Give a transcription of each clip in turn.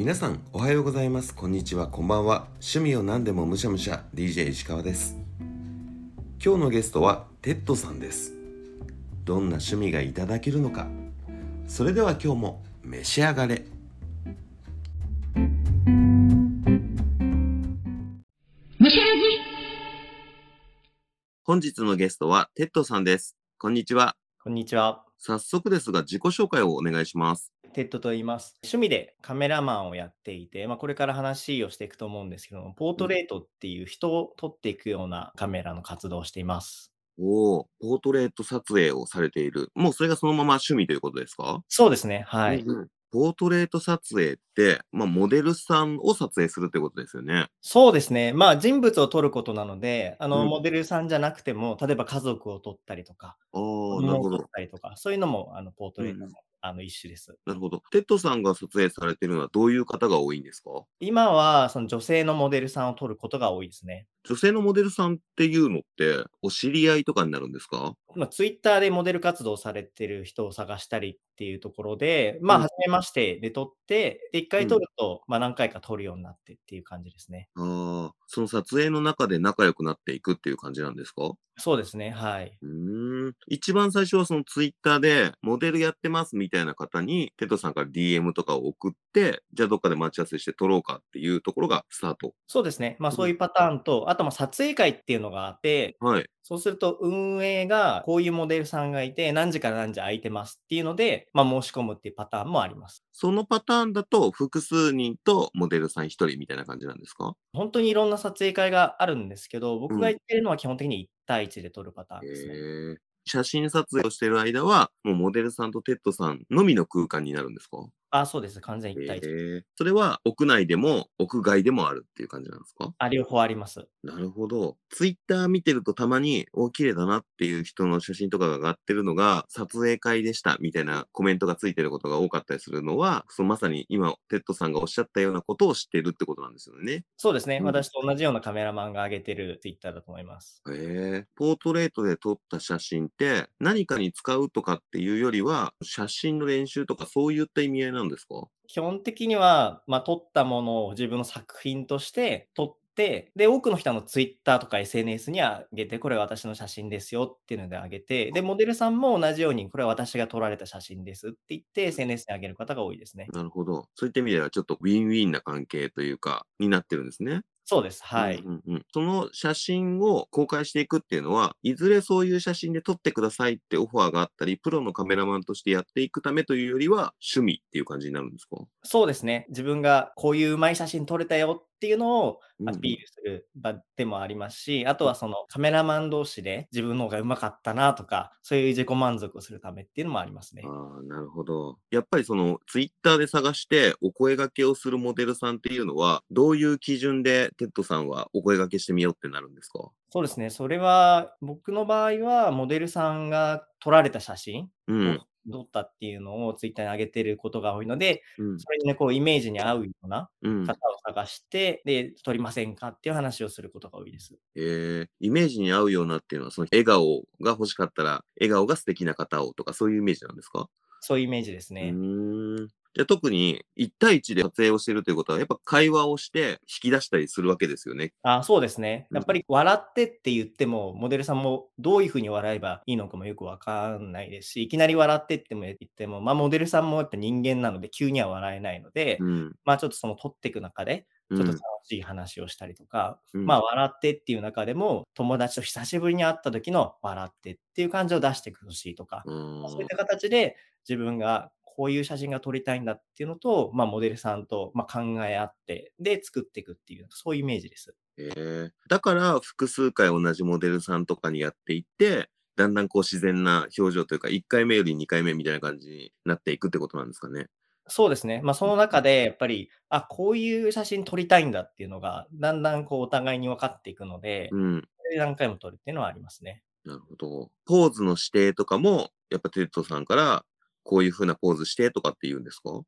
皆さんおはようございます。こんにちは。こんばんは。趣味を何でもむしゃむしゃ DJ 石川です。今日のゲストはテッドさんです。どんな趣味がいただけるのか。それでは今日も召し上がれ。むしゃら本日のゲストはテッドさんです。こんにちは。こんにちは。早速ですが自己紹介をお願いしますテッドと言います。趣味でカメラマンをやっていて、まあ、これから話をしていくと思うんですけども、ポートレートっていう人を撮っていくようなカメラの活動をしています。おおポートレート撮影をされているもうそれがそのまま趣味ということですか？そうですね。はい。うんうんポートレート撮影って、まあ、モデルさんを撮影するってことですよね。そうですね。まあ人物を撮ることなので、あの、うんモデルさんじゃなくても、例えば家族を撮ったりとか、ああ、子なるほど撮っ。たりとか、そういうのもあのポートレートの,、うんあの一種です。なるほど。テッドさんが撮影されてるのはどういう方が多いんですか？今はその女性のモデルさんを撮ることが多いですね。女性のモデルさんっていうのって、お知り合いとかになるんですか？まあ、ツイッターでモデル活動されてる人を探したりっていうところで、まあ、うん初めましてで撮って、で、一うん回撮ると、まあ、何回か撮るようになってっていう感じですね。ああ、その撮影の中で仲良くなっていくっていう感じなんですか？うそうですね、はい。ーん。一番最初はそのツイッターでモデルやってますみたいな方に、テッドさんから DM とかを送って、じゃあどっかで待ち合わせして撮ろうかっていうところがスタート。そうですね。まあ、うんそういうパターンと、あと、まあ、撮影会っていうのがあって、はい。そうすると、運営がこういうモデルさんがいて、何時から何時空いてますっていうので、まあ、申し込むっていうパターンもあります。そのパターンだと、複数人とモデルさん一人みたいな感じなんですか？本当にいろんな撮影会があるんですけど、僕うんが言ってるのは基本的に1対1で撮るパターンですね。へえ写真撮影をしてる間は、もうモデルさんとテッドさんのみの空間になるんですか？あ、そうです。完全1対1。へえそれは屋内でも屋外でもあるっていう感じなんですか？あ、両方あります。なるほど。ツイッター見てるとたまに、お、綺麗だなっていう人の写真とかが上がってるのが、撮影会でしたみたいなコメントがついてることが多かったりするのは、そのまさに今、テッドさんがおっしゃったようなことを指してるってことなんですよね。そうですね。うん私と同じようなカメラマンが上げてるツイッターだと思います。へえ。ポートレートで撮った写真って何かに使うとかっていうよりは、写真の練習とかそういった意味合いなんですか？基本的には、まあ、撮ったものを自分の作品として撮って、で、多くの人のツイッターとか SNS に上げて、これは私の写真ですよっていうので上げて、で、モデルさんも同じように、これは私が撮られた写真ですって言って SNS に上げる方が多いですね。なるほど。そういった意味ではちょっとウィンウィンな関係というか、になってるんですね。そうです。はい。うんうんうんその写真を公開していくっていうのは、いずれそういう写真で撮ってくださいってオファーがあったり、プロのカメラマンとしてやっていくためというよりは、趣味っていう感じになるんですか？そうですね。自分がこういううまい写真撮れたよっていうのをアピールする場でもありますし、あとはそのカメラマン同士で自分の方がうまかったなとか、そういう自己満足をするためっていうのもありますね。ああ、なるほど。やっぱりそのツイッターで探してお声掛けをするモデルさんっていうのは、どういう基準でテッドさんはお声掛けしてみようってなるんですか？そうですね。それは、僕の場合は、モデルさんが撮られた写真うん。を撮ったっていうのをツイッターに上げてることが多いので、うん。それにね、こう、イメージに合うようなうん。方を探して、で、撮りませんかっていう話をすることが多いです。えー、イメージに合うようなっていうのは、その笑顔が欲しかったら、笑顔が素敵な方をとか、そういうイメージなんですか？そういうイメージですうね。ーん。じゃあ特に1対1で撮影をしてるということは、やっぱ会話をして引き出したりするわけですよね。あ、そうですね。うんやっぱり笑ってって言っても、モデルさんもどういうふうに笑えばいいのかもよくわかんないですし、いきなり笑ってっても言っても、まあ、モデルさんもやっぱ人間なので、急には笑えないので、うん。まあ、ちょっとその撮っていく中で、ちうんょっと楽しい話をしたりとか、うんまあ、笑ってっていう中でも、友達と久しぶりに会った時の笑ってっていう感じを出してほしいとか、うんそういった形で自分がこういう写真が撮りたいんだっていうのと、まあ、モデルさんとまあ考え合って、で、作っていくっていう、そういうイメージです。えーだから複数回同じモデルさんとかにやっていって、だんだんこう自然な表情というか、1回目より2回目みたいな感じになっていくってことなんですかね。そうですね。まあ、その中でやっぱり、あ、こういう写真撮りたいんだっていうのが、だんだんこうお互いに分かっていくので、うん。何回も撮るっていうのはありますね。なるほど。ポーズの指定とかも、やっぱテッドさんから、こういう風なポーズしてとかって言うんですか？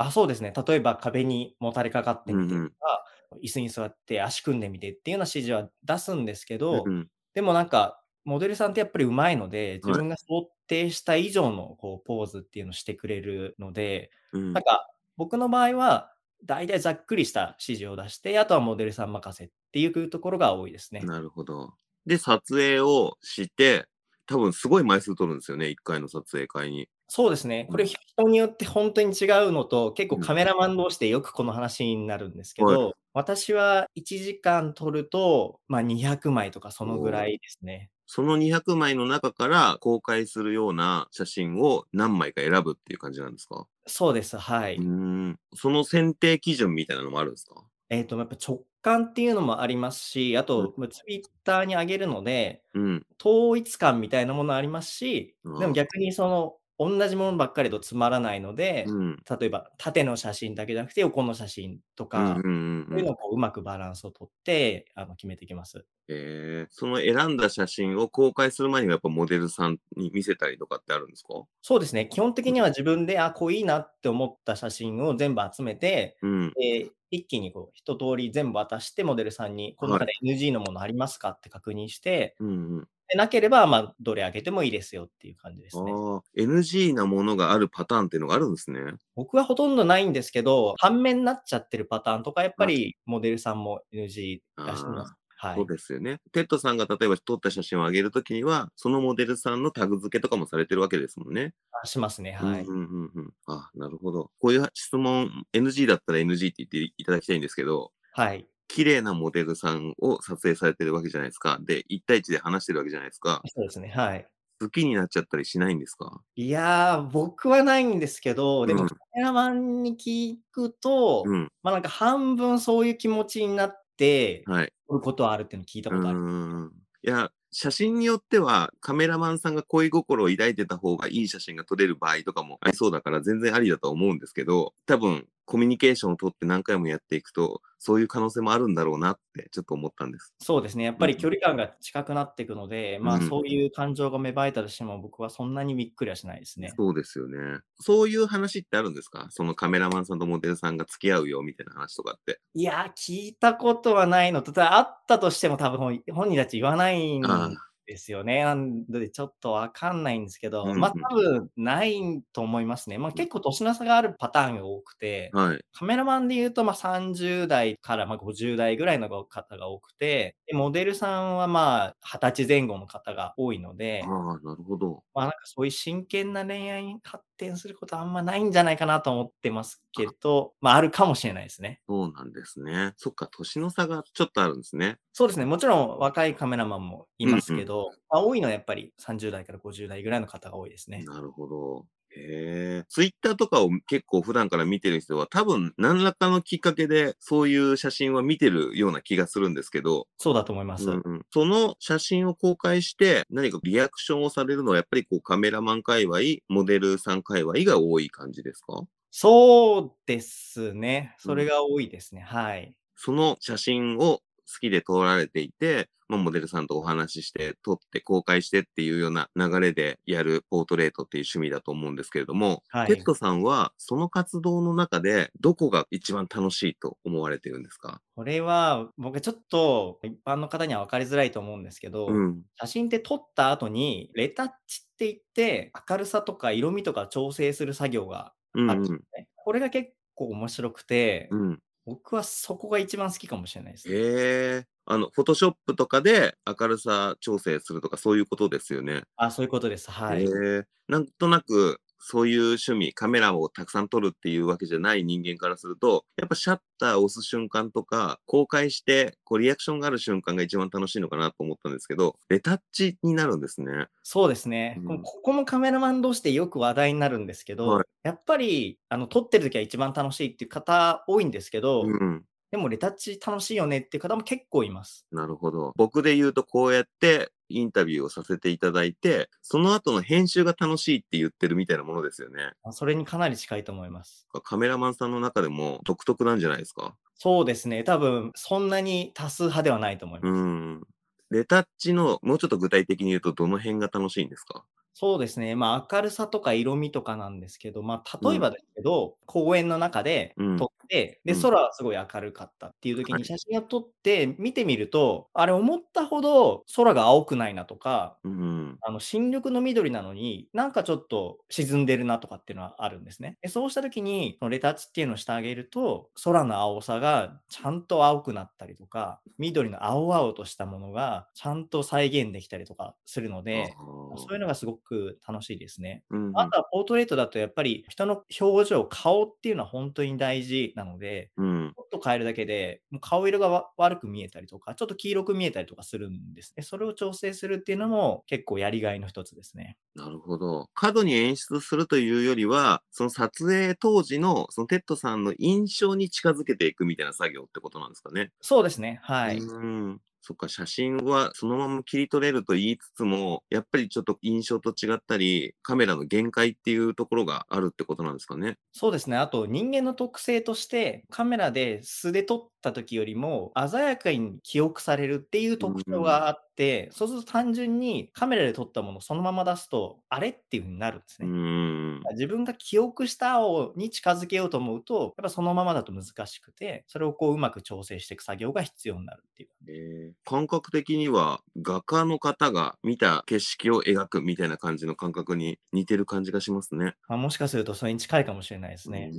あ、そうですね。例えば壁にもたれかかってみてうんうんとか、椅子に座って足組んでみてっていうような指示は出すんですけど、うんでもなんか、モデルさんってやっぱり上手いので、自はい分が想定した以上のこうポーズっていうのをしてくれるので、うんなんか僕の場合は、大体ざっくりした指示を出して、あとはモデルさん任せっていうところが多いですね。なるほど。で、撮影をして、多分すごい枚数取るんですよね、1回の撮影会に。そうですね。これうん人によって本当に違うのと、結構うんカメラマン同士でよくこの話になるんですけはど、私は1時間撮ると、まあ、200枚とかそのぐらいですね。その200枚の中から公開するような写真を何枚か選ぶっていう感じなんですか？そうです。はい。うーん。その選定基準みたいなのもあるんですか？えっ、と、やっぱ直感っていうのもありますし、あうんと、ツイッターに上げるので、うん。統一感みたいなものありますし、でも逆にその、同じものばっかりとつまらないので、うん。例えば縦の写真だけじゃなくて横の写真とうんか、うんうんそういうのをこううまくバランスをとってあの決めていきます。えー、その選んだ写真を公開する前にはやっぱモデルさんに見せたりとかってあるんですか？そうですね。基本的には自分で、あ、こういいなって思った写真を全部集めて、うん。で一気にこう一通り全部渡して、モデルさんに、この中で NG のものありますか？って確認して、うんうん。でなければ、まあ、どれあげてもいいですよっていう感じですね。NG なものがあるパターンっていうのがあるんですね。僕はほとんどないんですけど、半目になっちゃってるパターンとか、やっぱりモデルさんも NG 出してます。はいそう。ですよね。テッドさんが例えば撮った写真を上げるときには、そのモデルさんのタグ付けとかもされてるわけですもんね。あしますね。はい。うんうんうんうん。あ、なるほど。こういう質問、NG だったら NG って言っていただきたいんですけど、はい。綺麗なモデルさんを撮影されてるわけじゃないですか。で、1対1で話してるわけじゃないですか。そうですね。はい。好きになっちゃったりしないんですか？いやー、僕はないんですけど、でうんもカメラマンに聞くと、うん。まあなんか半分そういう気持ちになって、はい。撮ることはあるっていうのを聞いたうことある。ーん。いや、写真によってはカメラマンさんが恋心を抱いてた方がいい写真が撮れる場合とかもありそうだから全然ありだと思うんですけど、多分コミュニケーションを取って何回もやっていくと、そういう可能性もあるんだろうなってちょっと思ったんです。そうですね。やっぱり距離感が近くなっていくので、まあうんそういう感情が芽生えたとしても僕はそんなにびっくりはしないですね。そうですよね。そういう話ってあるんですか？そのカメラマンさんとモデルさんが付き合うよみたいな話とかって。いやー、聞いたことはないのと、ただあったとしても多分本本人たち言わないんあですよね。なんでちょっとわかんないんですけど、うんうんまあ多分ないと思いますね。まあ結構年の差があるパターンが多くて、はい。カメラマンで言うとまあ30代からまあ50代ぐらいの方が多くて、でモデルさんはまあ20歳前後の方が多いので、ああ、なるほど。まあなんかそういう真剣な恋愛に発展することはあんまないんじゃないかなと思ってますけど、まああるかもしれないですね。そうなんですね。そっか、年の差がちょっとあるんですね。そうですね。もちろん若いカメラマンもいますけど、まあ、多いのはやっぱり30代から50代ぐらいの方が多いですね。なるほど。へえ。ツイッターとかを結構普段から見てる人は多分何らかのきっかけでそういう写真は見てるような気がするんですけど、そうだと思います。うんうんその写真を公開して何かリアクションをされるのはやっぱりこうカメラマン界隈、モデルさん界隈が多い感じですか？そうですね。それが多いですね。はい。その写真を好きで撮られていて、まあ、モデルさんとお話しして、撮って公開してっていうような流れでやるポートレートっていう趣味だと思うんですけれども、はいテッドさんはその活動の中でどこが一番楽しいと思われてるんですか？これは僕ちょっと一般の方には分かりづらいと思うんですけど、うん。写真って撮った後にレタッチって言って明るさとか色味とか調整する作業がうんうんあるんですね。これが結構面白くて、うん。僕はそこが一番好きかもしれないです。へえ。あの、フォトショップとかで明るさ調整するとかそういうことですよね。あ、そういうことです。はい。へえ。なんとなく、そういう趣味、カメラをたくさん撮るっていうわけじゃない人間からすると、やっぱシャッターを押す瞬間とか、公開して、こう、リアクションがある瞬間が一番楽しいのかなと思ったんですけど、レタッチになるんですね。そうですね。うんここもカメラマン同士でよく話題になるんですけど、はいやっぱりあの撮ってる時は一番楽しいっていう方多いんですけど、うん。でもレタッチ楽しいよねっていう方も結構います。なるほど。僕で言うと、こうやってインタビューをさせていただいて、その後の編集が楽しいって言ってるみたいなものですよね。それにかなり近いと思います。カメラマンさんの中でも独特なんじゃないですか？そうですね。多分そんなに多数派ではないと思います。うん。レタッチの、もうちょっと具体的に言うと、どの辺が楽しいんですか？そうですね。まあ明るさとか色味とかなんですけど、まあ例えばですけど、公園の中でうん撮っで、で、うん空はすごい明るかったっていう時はいに写真を撮って見てみると、あれ思ったほど空が青くないなとか、うん。あの、新緑の緑なのに、なんかちょっと沈んでるなとかっていうのはあるんですね。で、そうした時に、そのレタッチっていうのをしてあげると、空の青さがちゃんと青くなったりとか、緑の青々としたものがちゃんと再現できたりとかするので、そういうのがすごく楽しいですね。うんあとはポートレートだとやっぱり人の表情、顔っていうのは本当に大事なので、うん。ちょっと変えるだけで、もう顔色がわ悪く見えたりとか、ちょっと黄色く見えたりとかするんですね。それを調整するっていうのも結構やりがいの一つですね。なるほど。過度に演出するというよりは、その撮影当時の、そのテッドさんの印象に近づけていくみたいな作業ってことなんですかね。そうですね。はい。うん。そっか、写真はそのまま切り取れると言いつつも、やっぱりちょっと印象と違ったり、カメラの限界っていうところがあるってことなんですかね？そうですね。あと人間の特性として、カメラで素で撮った時よりも鮮やかに記憶されるっていう特徴があって、そうすると単純にカメラで撮ったものをそのまま出すと、あれっていう風になるんですうね。ん。自分が記憶した青に近づけようと思うと、やっぱそのままだと難しくて、それをこううまく調整していく作業が必要になるっていう。えー感覚的には画家の方が見た景色を描くみたいな感じの感覚に似てる感じがしますね。まあ、もしかするとそれに近いかもしれないですね。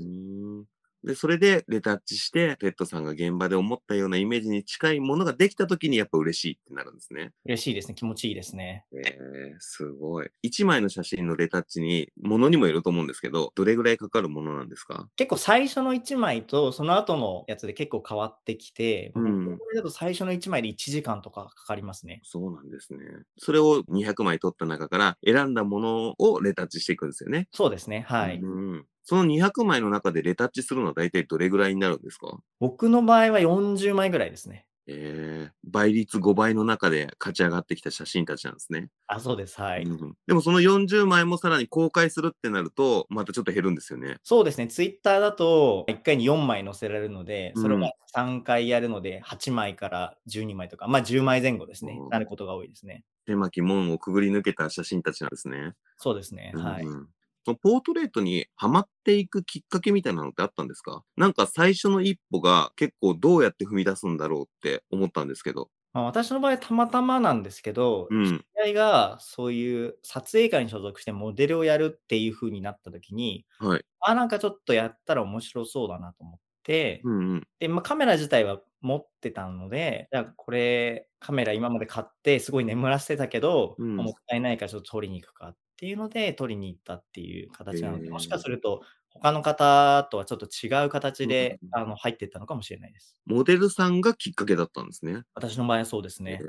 で、それでレタッチして、テッドさんが現場で思ったようなイメージに近いものができた時にやっぱ嬉しいってなるんですね。嬉しいですね。気持ちいいですね。えー、すごい。一枚の写真のレタッチに、ものにもよると思うんですけど、どれぐらいかかるものなんですか？結構最初の1枚とその後のやつで結構変わってきて、うんこれだと最初の1枚で1時間とかかかりますね。そうなんですね。それを200枚撮った中から選んだものをレタッチしていくんですよね。そうですね。はい。うん。その200枚の中でレタッチするのは大体どれぐらいになるんですか？僕の場合は40枚ぐらいですね。えー、倍率5倍の中で勝ち上がってきた写真たちなんですね。あ、そうです。はい。うんでもその40枚もさらに公開するってなると、またちょっと減るんですよね。そうですね。ツイッターだと1回に4枚載せられるので、それうんが3回やるので8枚から12枚とか、まあ10枚前後ですねう。んなることが多いですね。狭き門をくぐり抜けた写真たちなんですね。そうですね。はい。うんそのポートレートにハマっていくきっかけみたいなのってあったんですか？なんか最初の一歩が結構どうやって踏み出すんだろうって思ったんですけど。まあ、私の場合たまたまなんですけど、うん。知り合いがそういう撮影会に所属してモデルをやるっていう風になった時に、はい。あ、なんかちょっとやったら面白そうだなと思って、うんうん。で、まあ、カメラ自体は持ってたので、じゃあこれカメラ今まで買ってすごい眠らせてたけど、うんまもったいないからちょっと撮りに行くかっていうので、撮りに行ったっていう形なので、もしかすると他の方とはちょっと違う形で、うんあの入っていったのかもしれないです。モデルさんがきっかけだったんですね。私の場合はそうですね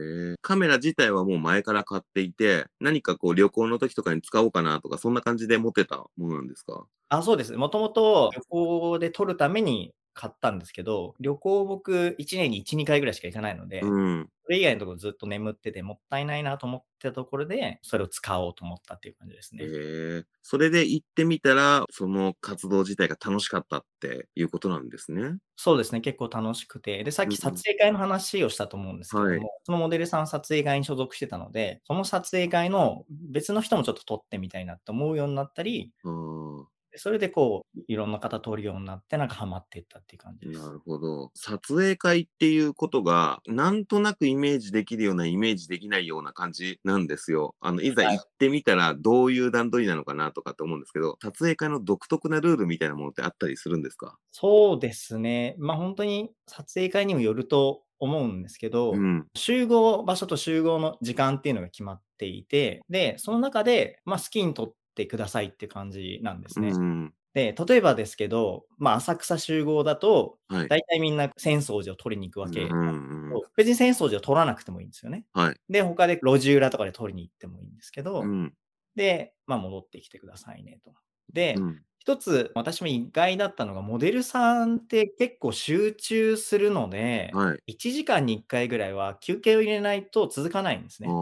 カメラ自体はもう前から買っていて、何かこう旅行の時とかに使おうかなとか、そんな感じで持ってたものなんですか？あ、そうです。もともと旅行で撮るために買ったんですけど、旅行僕1年に1、2回ぐらいしか行かないので、うん。それ以外のところずっと眠っててもったいないなと思ってたところで、それを使おうと思ったっていう感じですへね。え。それで行ってみたら、その活動自体が楽しかったっていうことなんですね。そうですね、結構楽しくて。で、さっうんき撮影会の話をしたと思うんですけども、はいそのモデルさん撮影会に所属してたので、その撮影会の別の人もちょっと撮ってみたいなって思うようになったり、あーでそれでこう、いろんな方撮るようになって、なんかハマっていったっていう感じです。なるほど。撮影会っていうことが、なんとなくイメージできるような、イメージできないような感じなんですよ。あの、いざはい行ってみたら、どういう段取りなのかなとかって思うんですけど、撮影会の独特なルールみたいなものってあったりするんですか？そうですね。ま、あ本当に撮影会にもよると思うんですけど、うん。集合場所と集合の時間っていうのが決まっていて、で、その中で、まあ、好きに撮ってくださいって感じなんですね。うん。で、例えばですけど、まあ、浅草集合だと、はい。大体みんな浅草寺を撮りに行くわけ。うんうん。別に浅草寺を撮らなくてもいいんですよね。はい。で、他で路地裏とかで撮りに行ってもいいんですけど、うん。で、まあ、戻ってきてくださいねと。で、うん。一つ私も意外だったのが、モデルさんって結構集中するので、はい。1時間に1回ぐらいは休憩を入れないと続かないんですね。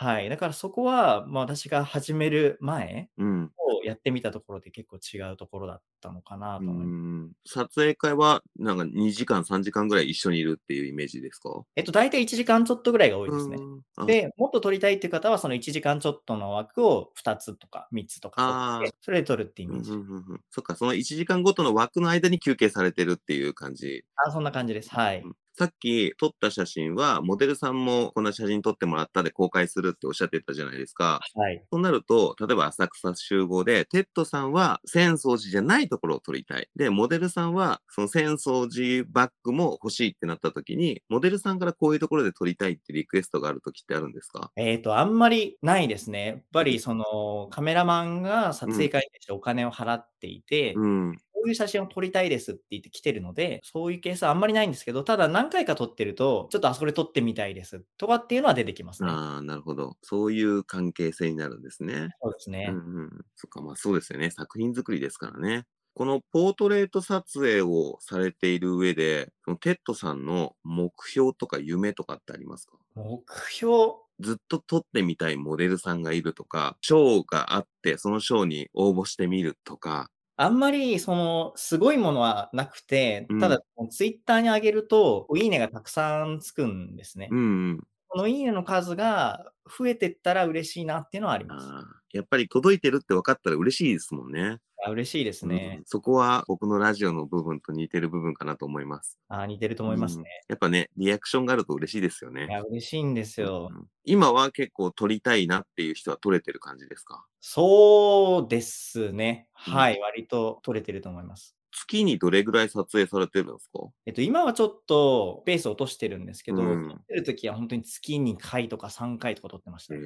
はい。だからそこは、まあ、私が始める前うん。をやってみたところで結構違うところだったのかなうと思います。ん。撮影会は、なんか2時間、3時間ぐらい一緒にいるっていうイメージですか？えっと、大体1時間ちょっとぐらいが多いですね。うんあで、もっと撮りたいっていう方は、その1時間ちょっとの枠を2つとか3つとか取って、それで撮るってイメージ。うんうんうんうんそっか、その1時間ごとの枠の間に休憩されてるっていう感じ。あ、そんな感じです。はい。うんさっき撮った写真は、モデルさんもこんな写真撮ってもらったで公開するっておっしゃってたじゃないですか。はい。そうなると、例えば浅草集合で、テッドさんは浅草寺じゃないところを撮りたい。で、モデルさんはその浅草寺バックも欲しいってなった時に、モデルさんからこういうところで撮りたいってリクエストがある時ってあるんですか？えっ、と、あんまりないですね。やっぱりそのカメラマンが撮影会に対してお金を払っていて、うん。こういう写真を撮りたいですって言って来てるので、そういうケースはあんまりないんですけど、ただ何回か撮ってると、ちょっとあそこで撮ってみたいですとかっていうのは出てきますね。ああ、なるほど。そういう関係性になるんですね。そうですね。うんうん。そっか、まあそうですよね。作品作りですからね。このポートレート撮影をされている上で、そのテッドさんの目標とか夢とかってありますか？目標、ずっと撮ってみたいモデルさんがいるとか、賞があって、その賞に応募してみるとか、あんまりそのすごいものはなくてうん、ただ、ツイッターに上げると、いいねがたくさんつくんですね。うんうん。このいいねの数が増えてったら嬉しいなっていうのはあります。やっぱり届いてるって分かったら嬉しいですもんね。あ嬉しいですねうん。そこは僕のラジオの部分と似てる部分かなと思います。あ似てると思いますね。うんやっぱね、リアクションがあると嬉しいですよねい。や、嬉しいんですよ。うん今は結構撮りたいなっていう人は撮れてる感じですか？そうですね。うんはい、割と取れてると思います。月にどれぐらい撮影されてるんですか？えっと、今はちょっとペースを落としてるんですけど、うん撮ってる時は本当に月に回とか3回とか撮ってましたへ。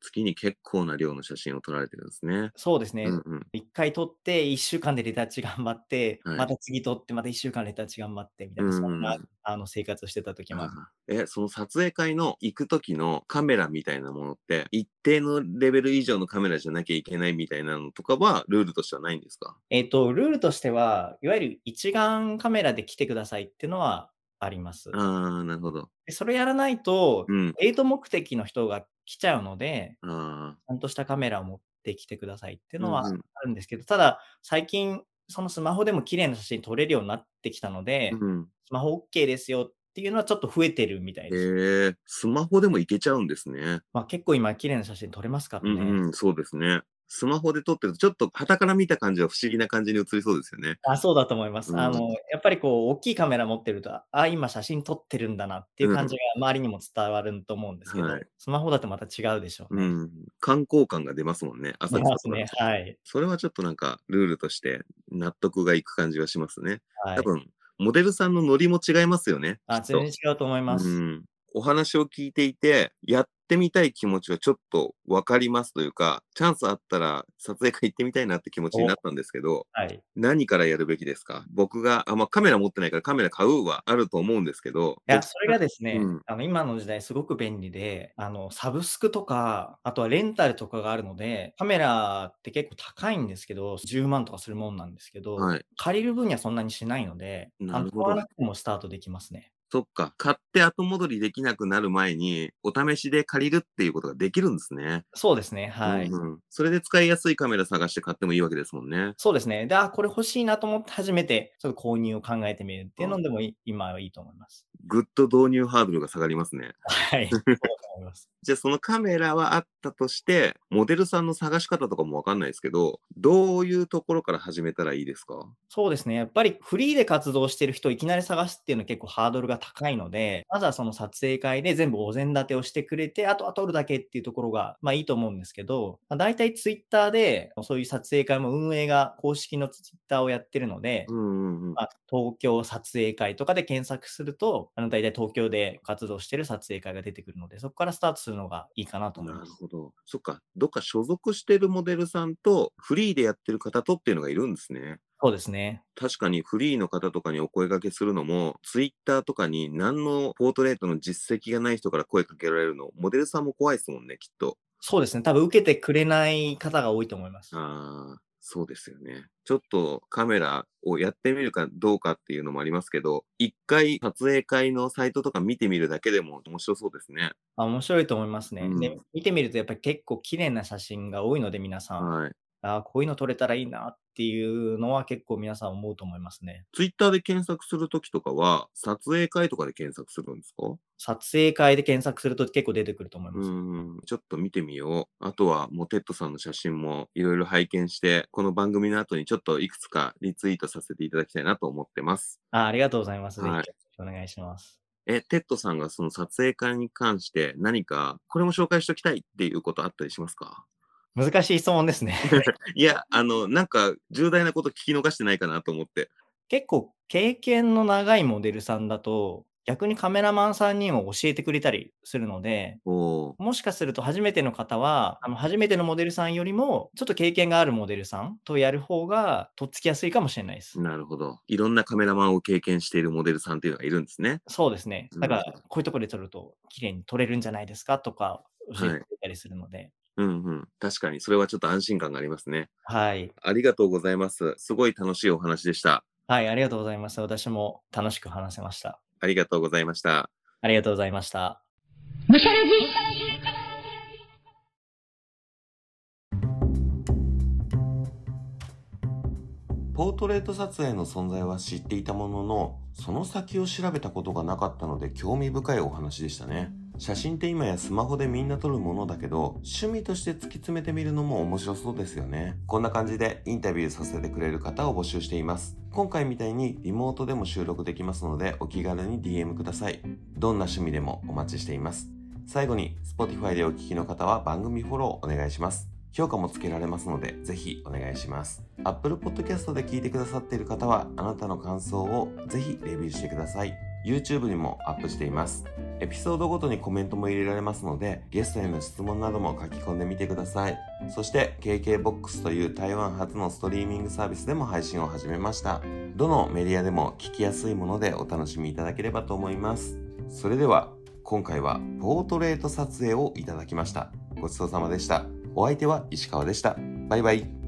え月に結構な量の写真を撮られてるんですね。そうですね。うんうん。1回撮って、1週間でレタッチ頑張って、はいまた次撮って、また1週間レタッチ頑張って、みたいな、うんそんなあの生活をしてた時もある。え、その撮影会の行く時のカメラみたいなものって、一定のレベル以上のカメラじゃなきゃいけないみたいなのとかは、ルールとしてはないんですか？えっと、ルールとしては、いわゆる一眼カメラで来てくださいっていうのはあります。ああ、なるほど。でそれやらないと、うん。エイト目的の人が来ちゃうので、あちゃんとしたカメラを持ってきてくださいっていうのはあうんうんるんですけど、ただ、最近、そのスマホでも綺麗な写真撮れるようになってきたのであ。、うん。スマホ OK ですよっていうのはちょっと増えてるみたいへです。え、スマホでもいけちゃうんですね。まあ、結構今、綺麗な写真撮れますからね。うんうん、そうですね。スマホで撮ってると、ちょっと傍から見た感じは不思議な感じに映りそうですよね。あそうだと思います。うんあの、やっぱりこう、大きいカメラ持ってると、あ、今写真撮ってるんだなっていう感じが周りにも伝わると思うんですけど、はいスマホだとまた違うでしょうね。うん。観光感が出ますもんね。朝出ますね。とはい。それはちょっとなんか、ルールとして納得がいく感じがしますね。はい多。分、モデルさんのノリも違いますよね。あ、全然違うと思います。うん、お話を聞いていて、やってみたい気持ちはちょっとわかりますというか、チャンスあったら撮影会行ってみたいなって気持ちになったんですけど、はい。何からやるべきですか？僕が、あ、まあ、カメラ持ってないからカメラ買うはあると思うんですけど。いや、それがですね、うんあの今の時代すごく便利で、あのサブスクとか、あとはレンタルとかがあるので、カメラって結構高いんですけど、10万とかするもんなんですけど、はい。借りる分にはそんなにしないので、あの買わなくてもスタートできますね。そっか。買って後戻りできなくなる前に、お試しで借りるっていうことができるんですね。そうですね。はい。うんうんそれで使いやすいカメラ探して買ってもいいわけですもんね。そうですね。で、あ、これ欲しいなと思って初めて、ちょっと購入を考えてみるっていうのでもい今はいいと思います。ぐっと導入ハードルが下がりますね。はい。思います。じゃあそのカメラはあったとして、モデルさんの探し方とかもわかんないですけど、どういうところから始めたらいいですか？そうですね。やっぱりフリーで活動してる人をいきなり探すっていうのは結構ハードルが高いので、まずはその撮影会で全部お膳立てをしてくれて、あとは撮るだけっていうところが、まあいいと思うんですけど、まあ、大体ツイッターでそういう撮影会も運営が公式のツイッターをやってるので、うんうんうん。まあ、東京撮影会とかで検索すると、あの大体東京で活動してる撮影会が出てくるので、そこからスタートするのがいいかなと思いなます。るほど。そっか。どっか所属してるモデルさんと、フリーでやってる方とっていうのがいるんですね。そうですね。確かにフリーの方とかにお声掛けするのも、ツイッターとかに何のポートレートの実績がない人から声かけられるの、モデルさんも怖いですもんね、きっと。そうですね。多分受けてくれない方が多いと思います。ああ。そうですよね。ちょっとカメラをやってみるかどうかっていうのもありますけど、一回撮影会のサイトとか見てみるだけでも面白そうですね。あ、面白いと思いますね。うんで、見てみるとやっぱり結構綺麗な写真が多いので、皆さん。はい。あこういうの撮れたらいいなっていうのは結構皆さん思うと思いますね。ツイッターで検索するときとかは、撮影会とかで検索するんですか？撮影会で検索すると結構出てくると思います。ん、ちょっと見てみよう。あとは、もうテッドさんの写真もいろいろ拝見して、この番組の後にちょっといくつかリツイートさせていただきたいなと思ってます。あありがとうございます。はいよろしくお願いします。え、テッドさんがその撮影会に関して何か、これも紹介しておきたいっていうことあったりしますか？難しい質問ですね。いや、あの、なんか重大なこと聞き逃してないかなと思って。結構経験の長いモデルさんだと、逆にカメラマンさんにも教えてくれたりするので、もしかすると初めての方は、あの初めてのモデルさんよりも、ちょっと経験があるモデルさんとやる方が、とっつきやすいかもしれないです。なるほど。いろんなカメラマンを経験しているモデルさんっていうのがいるんですね。そうですね。だからこういうところで撮ると、綺麗に撮れるんじゃないですかとか、教えはいてくれたりするので。うんうん。確かに、それはちょっと安心感がありますね。はい。ありがとうございます。すごい楽しいお話でした。はい、ありがとうございます。私も楽しく話せました。ありがとうございました。ありがとうございました。むしゃらじポートレート撮影の存在は知っていたものの、その先を調べたことがなかったので興味深いお話でしたね。写真って今やスマホでみんな撮るものだけど、趣味として突き詰めてみるのも面白そうですよね。こんな感じでインタビューさせてくれる方を募集しています。今回みたいにリモートでも収録できますので、お気軽に DM ください。どんな趣味でもお待ちしています。最後に Spotify でお聞きの方は番組フォローお願いします。評価もつけられますので、ぜひお願いします。Apple Podcast で聞いてくださっている方は、あなたの感想をぜひレビューしてください。YouTube にもアップしています。エピソードごとにコメントも入れられますので、ゲストへの質問なども書き込んでみてください。そして KKBOX という台湾初のストリーミングサービスでも配信を始めました。どのメディアでも聞きやすいものでお楽しみいただければと思います。それでは、今回はポートレート撮影をいただきました。ごちそうさまでした。お相手は石川でした。バイバイ。